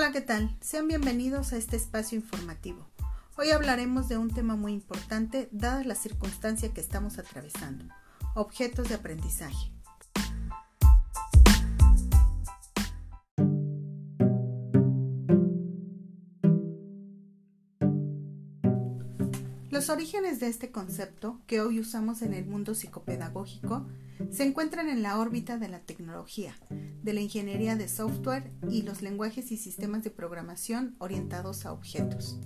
Hola, ¿qué tal? Sean bienvenidos a este espacio informativo. Hoy hablaremos de un tema muy importante dadas las circunstancias que estamos atravesando, objetos de aprendizaje. Los orígenes de este concepto, que hoy usamos en el mundo psicopedagógico, se encuentran en la órbita de la tecnología, de la ingeniería de software y los lenguajes y sistemas de programación orientados a objetos.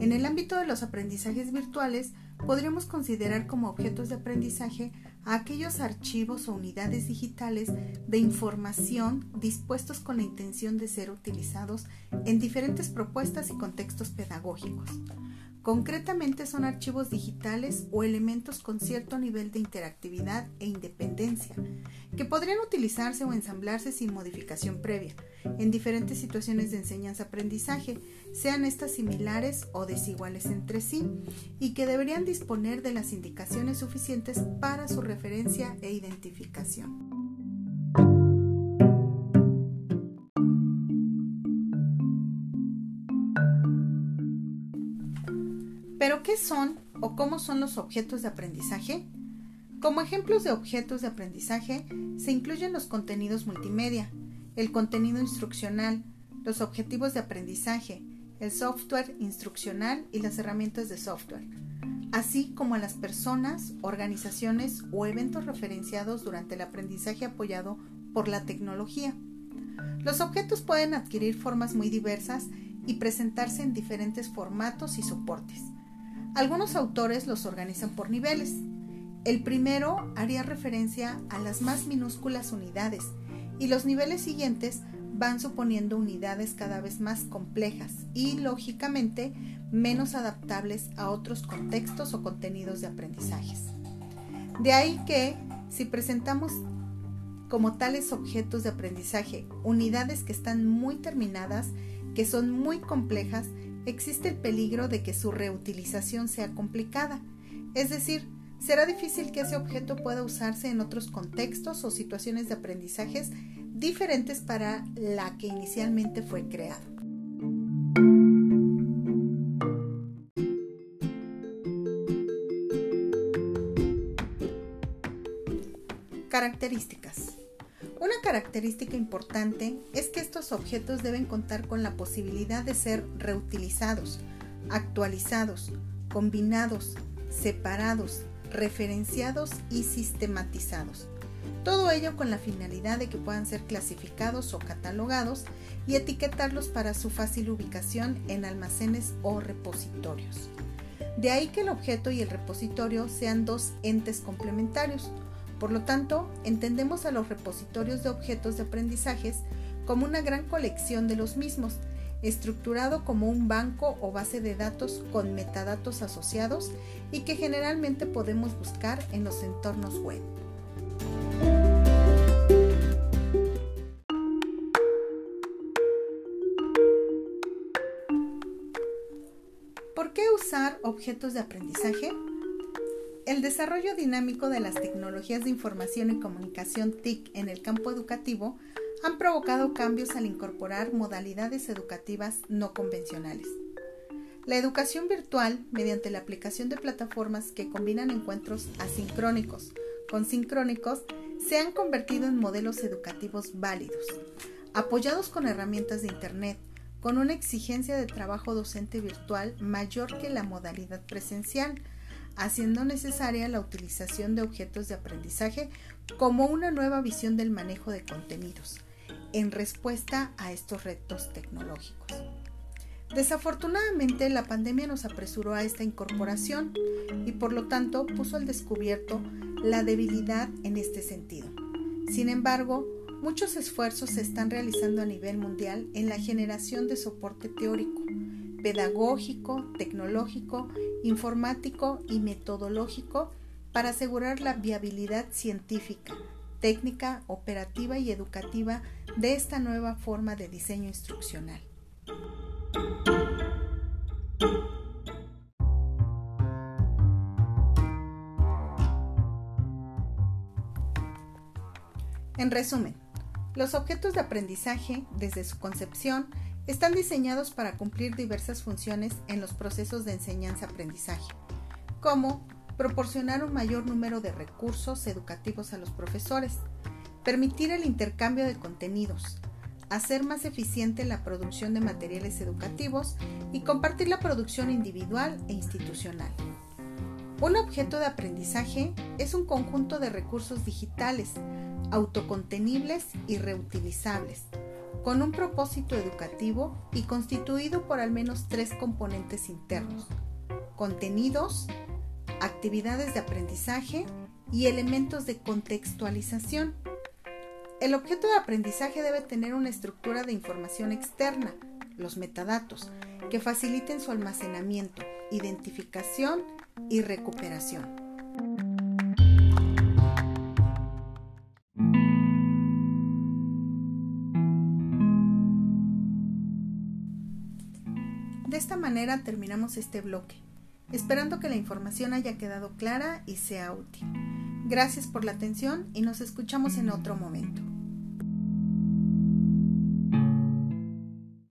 En el ámbito de los aprendizajes virtuales, podríamos considerar como objetos de aprendizaje a aquellos archivos o unidades digitales de información dispuestos con la intención de ser utilizados en diferentes propuestas y contextos pedagógicos Concretamente son archivos digitales o elementos con cierto nivel de interactividad e independencia, que podrían utilizarse o ensamblarse sin modificación previa, en diferentes situaciones de enseñanza-aprendizaje, sean estas similares o desiguales entre sí, y que deberían disponer de las indicaciones suficientes para su referencia e identificación. ¿Pero qué son o cómo son los objetos de aprendizaje? Como ejemplos de objetos de aprendizaje se incluyen los contenidos multimedia, el contenido instruccional, los objetivos de aprendizaje, el software instruccional y las herramientas de software, así como a las personas, organizaciones o eventos referenciados durante el aprendizaje apoyado por la tecnología. Los objetos pueden adquirir formas muy diversas y presentarse en diferentes formatos y soportes. Algunos autores los organizan por niveles. El primero haría referencia a las más minúsculas unidades y los niveles siguientes van suponiendo unidades cada vez más complejas y, lógicamente, menos adaptables a otros contextos o contenidos de aprendizajes. De ahí que, si presentamos como tales objetos de aprendizaje unidades que están muy terminadas, que son muy complejas, existe el peligro de que su reutilización sea complicada, es decir, será difícil que ese objeto pueda usarse en otros contextos o situaciones de aprendizajes diferentes para la que inicialmente fue creado. Características. Una característica importante es que estos objetos deben contar con la posibilidad de ser reutilizados, actualizados, combinados, separados, referenciados y sistematizados. Todo ello con la finalidad de que puedan ser clasificados o catalogados y etiquetarlos para su fácil ubicación en almacenes o repositorios. De ahí que el objeto y el repositorio sean dos entes complementarios, por lo tanto, entendemos a los repositorios de objetos de aprendizajes como una gran colección de los mismos, estructurado como un banco o base de datos con metadatos asociados y que generalmente podemos buscar en los entornos web. ¿Por qué usar objetos de aprendizaje? El desarrollo dinámico de las tecnologías de información y comunicación TIC en el campo educativo han provocado cambios al incorporar modalidades educativas no convencionales. La educación virtual, mediante la aplicación de plataformas que combinan encuentros asincrónicos con sincrónicos, se han convertido en modelos educativos válidos, apoyados con herramientas de Internet, con una exigencia de trabajo docente virtual mayor que la modalidad presencial, haciendo necesaria la utilización de objetos de aprendizaje como una nueva visión del manejo de contenidos, en respuesta a estos retos tecnológicos. Desafortunadamente, la pandemia nos apresuró a esta incorporación y por lo tanto puso al descubierto la debilidad en este sentido. Sin embargo, muchos esfuerzos se están realizando a nivel mundial en la generación de soporte teórico, pedagógico, tecnológico informático y metodológico para asegurar la viabilidad científica, técnica, operativa y educativa de esta nueva forma de diseño instruccional. En resumen, los objetos de aprendizaje, desde su concepción, Están diseñados para cumplir diversas funciones en los procesos de enseñanza-aprendizaje, como proporcionar un mayor número de recursos educativos a los profesores, permitir el intercambio de contenidos, hacer más eficiente la producción de materiales educativos y compartir la producción individual e institucional. Un objeto de aprendizaje es un conjunto de recursos digitales, autocontenibles y reutilizables, con un propósito educativo y constituido por al menos tres componentes internos, contenidos, actividades de aprendizaje y elementos de contextualización. El objeto de aprendizaje debe tener una estructura de información externa, los metadatos, que faciliten su almacenamiento, identificación y recuperación. Terminamos este bloque, esperando que la información haya quedado clara y sea útil. Gracias por la atención y nos escuchamos en otro momento.